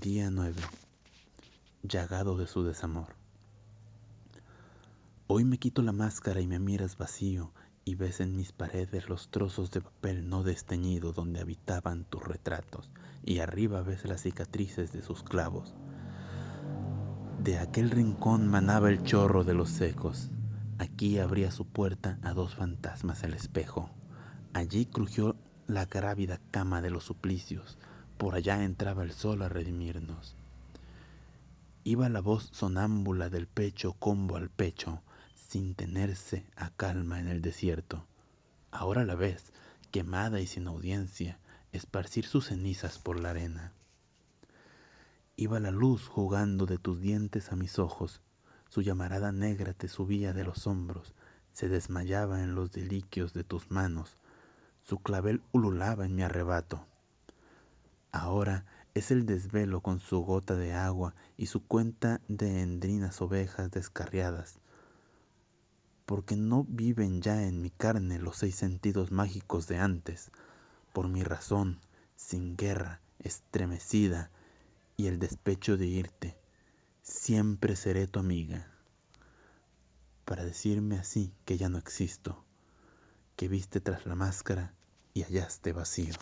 Día 9. Llagado de su desamor. Hoy me quito la máscara y me miras vacío y ves en mis paredes los trozos de papel no desteñido donde habitaban tus retratos y arriba ves las cicatrices de sus clavos. De aquel rincón manaba el chorro de los secos. Aquí abría su puerta a dos fantasmas el espejo. Allí crujió la grávida cama de los suplicios por allá entraba el sol a redimirnos. Iba la voz sonámbula del pecho combo al pecho, sin tenerse a calma en el desierto. Ahora la ves, quemada y sin audiencia, esparcir sus cenizas por la arena. Iba la luz jugando de tus dientes a mis ojos, su llamarada negra te subía de los hombros, se desmayaba en los deliquios de tus manos, su clavel ululaba en mi arrebato. Ahora es el desvelo con su gota de agua y su cuenta de endrinas ovejas descarriadas, porque no viven ya en mi carne los seis sentidos mágicos de antes, por mi razón, sin guerra, estremecida, y el despecho de irte, siempre seré tu amiga, para decirme así que ya no existo, que viste tras la máscara y hallaste vacío.